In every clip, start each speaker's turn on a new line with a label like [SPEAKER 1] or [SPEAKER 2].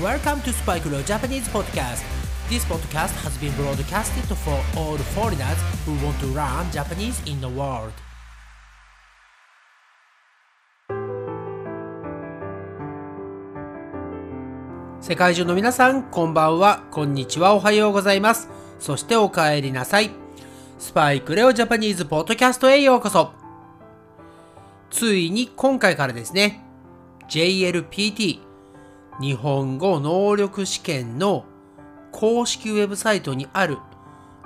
[SPEAKER 1] Welcome to Spike Leo Japanese Podcast. This podcast has been broadcasted for all foreigners who want to learn Japanese in the world. 世界中の皆さん、こんばんは、こんにちは、おはようございます。そしてお帰りなさい。スパイクレオジャパニーズポッドキャストへようこそ。ついに今回からですね、JLPT 日本語能力試験の公式ウェブサイトにある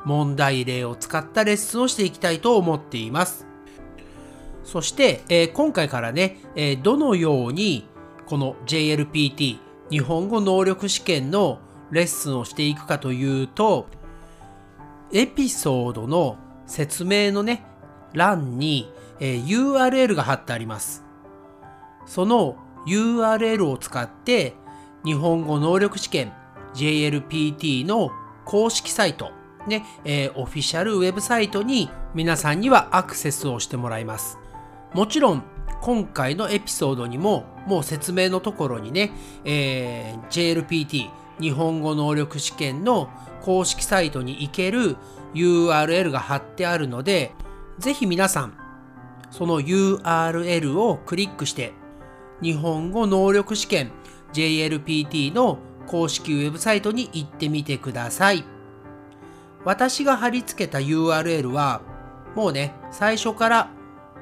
[SPEAKER 1] 問題例を使ったレッスンをしていきたいと思っています。そして、えー、今回からね、えー、どのようにこの JLPT 日本語能力試験のレッスンをしていくかというと、エピソードの説明のね、欄に、えー、URL が貼ってあります。その URL を使って日本語能力試験 JLPT の公式サイト、ね、えー、オフィシャルウェブサイトに皆さんにはアクセスをしてもらいます。もちろん今回のエピソードにももう説明のところにね、えー、JLPT 日本語能力試験の公式サイトに行ける URL が貼ってあるので、ぜひ皆さん、その URL をクリックして、日本語能力試験 JLPT の公式ウェブサイトに行ってみてください。私が貼り付けた URL は、もうね、最初から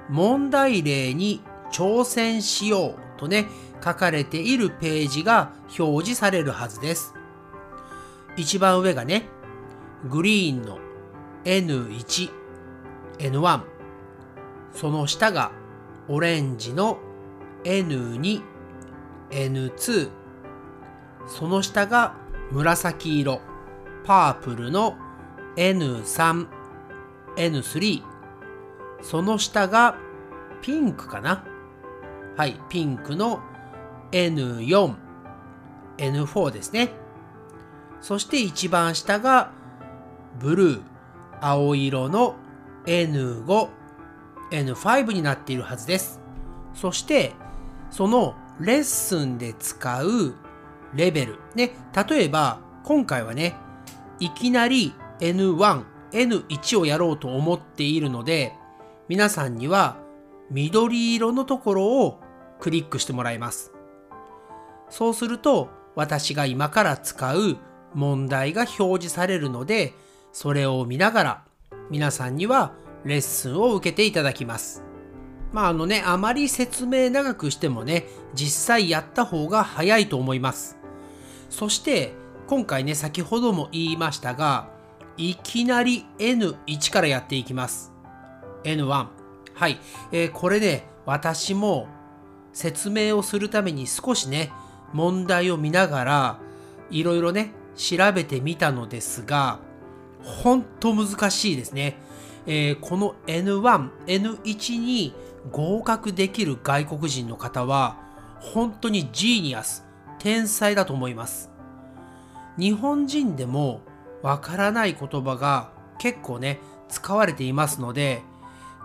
[SPEAKER 1] 問題例に挑戦しようとね、書かれているページが表示されるはずです。一番上がね、グリーンの N1、N1。その下がオレンジの N2、N2。その下が紫色、パープルの N3、N3。その下がピンクかなはい、ピンクの N4、N4 ですね。そして一番下がブルー、青色の N5、N5 になっているはずです。そしてそのレッスンで使うレベル。ね、例えば今回はね、いきなり N1、N1 をやろうと思っているので、皆さんには緑色のところをクリックしてもらいます。そうすると私が今から使う問題が表示されるので、それを見ながら皆さんにはレッスンを受けていただきます。まああのね、あまり説明長くしてもね、実際やった方が早いと思います。そして今回ね、先ほども言いましたが、いきなり N1 からやっていきます。N1。はい。えー、これね、私も説明をするために少しね、問題を見ながら、いろいろね、調べてみたのですが、ほんと難しいですね。えー、この N1、N1 に合格できる外国人の方は、本当にジーニアス、天才だと思います。日本人でもわからない言葉が結構ね、使われていますので、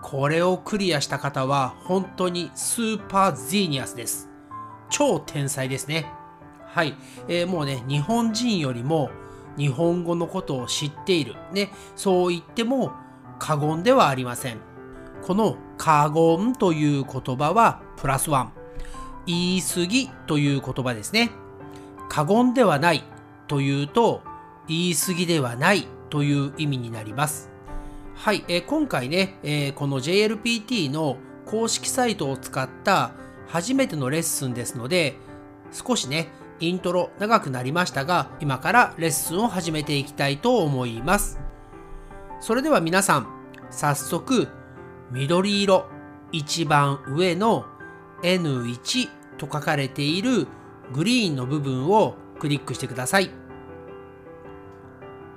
[SPEAKER 1] これをクリアした方は本当にスーパージーニアスです。超天才ですね。はい。えー、もうね、日本人よりも日本語のことを知っている。ね、そう言っても過言ではありません。この過言という言葉はプラスワン。言い過ぎという言葉ですね。過言ではないというと言い過ぎではないという意味になります。はい、えー、今回ね、えー、この JLPT の公式サイトを使った初めてのレッスンですので、少しね、イントロ長くなりましたが、今からレッスンを始めていきたいと思います。それでは皆さん、早速、緑色、一番上の N1 と書かれているグリーンの部分をクリックしてください。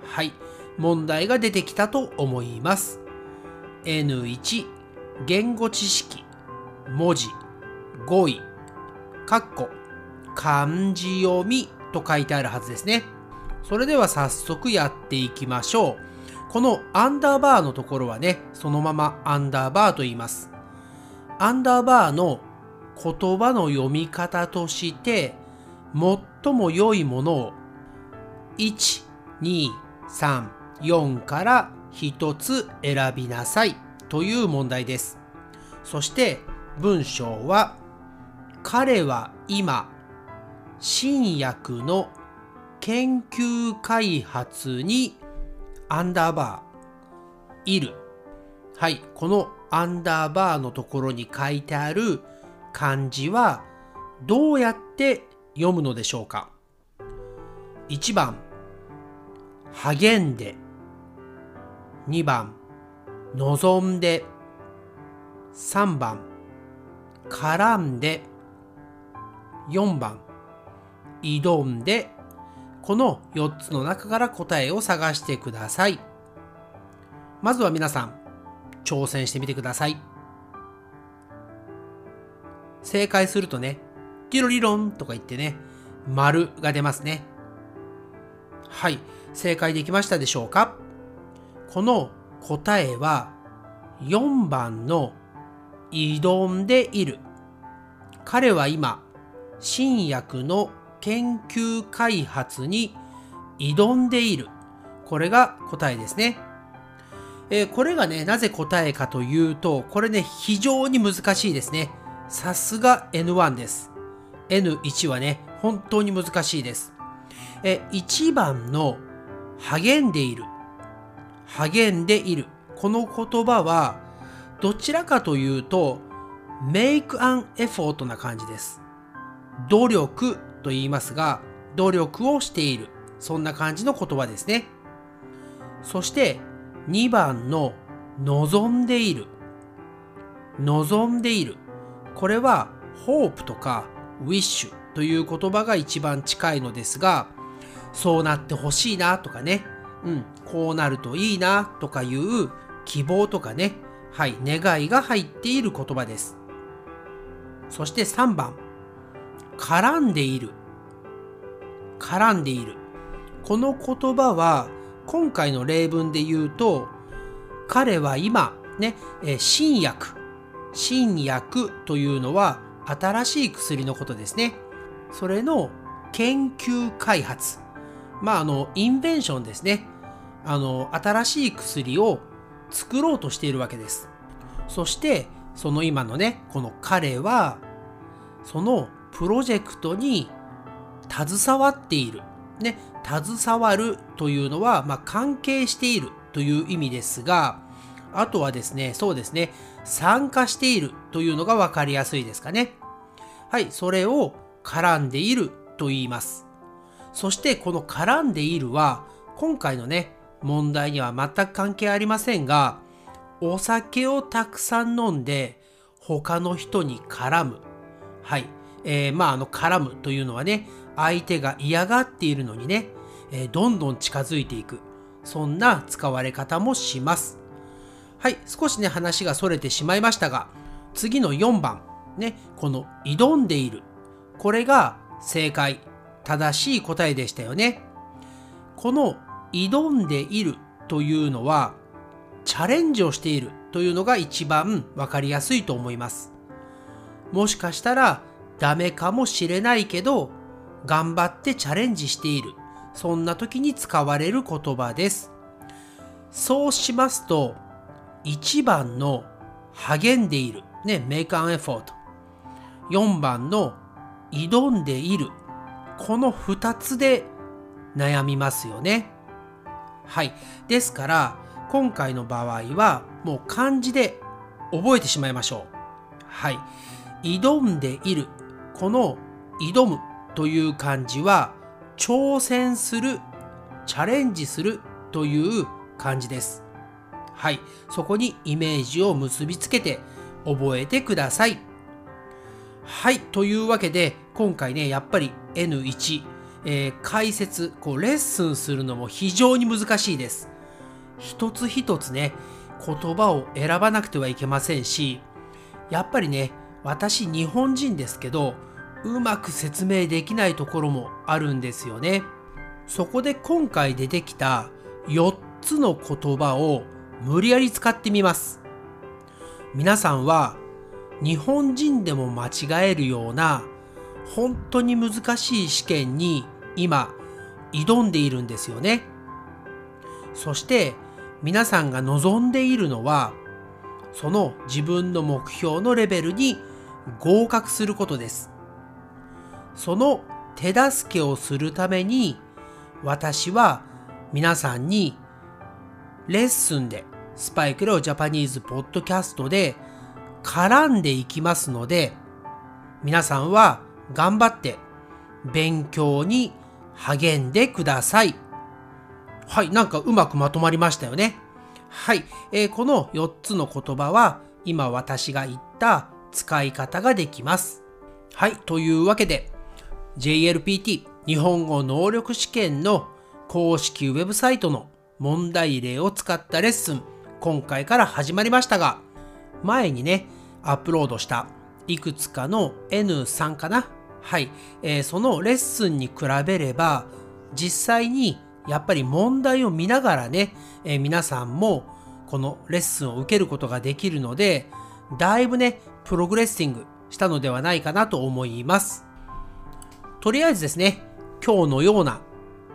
[SPEAKER 1] はい、問題が出てきたと思います。N1、言語知識、文字、語彙、括弧、漢字読みと書いてあるはずですね。それでは早速やっていきましょう。このアンダーバーのところはね、そのままアンダーバーと言います。アンダーバーの言葉の読み方として、最も良いものを1、2、3、4から1つ選びなさいという問題です。そして文章は彼は今新薬の研究開発にアンダーバーいる。はい、このアンダーバーのところに書いてある漢字はどうやって読むのでしょうか ?1 番、励んで。2番、望んで。3番、絡んで。4番、挑んで。この4つの中から答えを探してください。まずは皆さん、挑戦してみてください。正解するとね、ティロリロンとか言ってね、丸が出ますね。はい、正解できましたでしょうか？この答えは4番の挑んでいる。彼は今、新薬の研究開発に挑んでいる。これが答えですね。えー、これがね、なぜ答えかというと、これね、非常に難しいですね。さすが N1 です。N1 はね、本当に難しいです。え、1番の励んでいる。励んでいる。この言葉は、どちらかというと、make an effort な感じです。努力と言いますが、努力をしている。そんな感じの言葉ですね。そして、2番の望んでいる。望んでいる。これは、hope とか wish という言葉が一番近いのですが、そうなってほしいなとかね、うん、こうなるといいなとかいう希望とかね、はい、願いが入っている言葉です。そして3番、絡んでいる。絡んでいる。この言葉は、今回の例文で言うと、彼は今、ね、新薬。新薬というのは新しい薬のことですね。それの研究開発。まあ、あの、インベンションですね。あの、新しい薬を作ろうとしているわけです。そして、その今のね、この彼は、そのプロジェクトに携わっている。ね、携わるというのは、まあ、関係しているという意味ですが、あとはですね、そうですね、参加しているというのがわかりやすいですかね。はい、それを絡んでいると言います。そしてこの絡んでいるは、今回のね、問題には全く関係ありませんが、お酒をたくさん飲んで他の人に絡む。はい。えー、まあ、あの、絡むというのはね、相手が嫌がっているのにね、えー、どんどん近づいていく。そんな使われ方もします。はい、少しね、話が逸れてしまいましたが、次の4番、ね、この挑んでいる。これが正解、正しい答えでしたよね。この挑んでいるというのは、チャレンジをしているというのが一番わかりやすいと思います。もしかしたらダメかもしれないけど、頑張ってチャレンジしている。そんな時に使われる言葉です。そうしますと、1番の励んでいる。ね、make an effort。4番の挑んでいる。この2つで悩みますよね。はい。ですから、今回の場合はもう漢字で覚えてしまいましょう。はい。挑んでいる。この挑むという漢字は挑戦する、チャレンジするという漢字です。はい。そこにイメージを結びつけて覚えてください。はい。というわけで、今回ね、やっぱり N1、えー、解説、こう、レッスンするのも非常に難しいです。一つ一つね、言葉を選ばなくてはいけませんし、やっぱりね、私日本人ですけど、うまく説明できないところもあるんですよね。そこで今回出てきた4つの言葉を無理やり使ってみます。皆さんは日本人でも間違えるような本当に難しい試験に今挑んでいるんですよね。そして皆さんが望んでいるのはその自分の目標のレベルに合格することです。その手助けをするために私は皆さんにレッスンでスパイクレオジャパニーズポッドキャストで絡んでいきますので皆さんは頑張って勉強に励んでください。はい、なんかうまくまとまりましたよね。はい、えー、この4つの言葉は今私が言った使い方ができます。はい、というわけで JLPT 日本語能力試験の公式ウェブサイトの問題例を使ったレッスン今回から始まりましたが前にねアップロードしたいくつかの N3 かな？はい、えー、そのレッスンに比べれば実際にやっぱり問題を見ながらね、えー、皆さんもこのレッスンを受けることができるのでだいぶねプログレッシングしたのではないかなと思いますとりあえずですね今日のような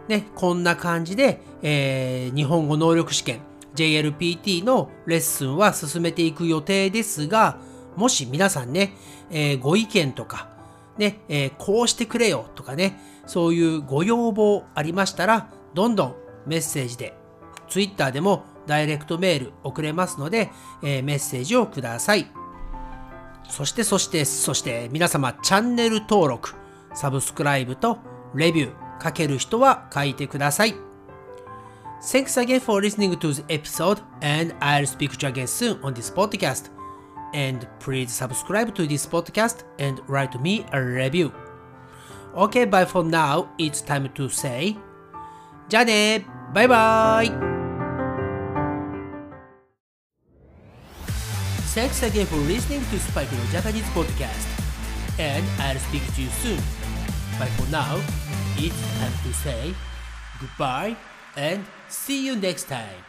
[SPEAKER 1] ねこんな感じで、えー、日本語能力試験 JLPT のレッスンは進めていく予定ですがもし皆さんね、えー、ご意見とか、ね、えー、こうしてくれよとかね、そういうご要望ありましたら、どんどんメッセージで、Twitter でもダイレクトメール送れますので、えー、メッセージをください。そしてそしてそして皆様チャンネル登録、サブスクライブとレビュー書ける人は書いてください。Thanks again for listening to the episode and I'll speak to you again soon on this podcast. and please subscribe to this podcast and write me a review. Okay, bye for now. It's time to say じゃあねバイバイ Thanks again for listening to Spike no Japanese podcast. And I'll speak to you soon. But for now, it's time to say goodbye and see you next time.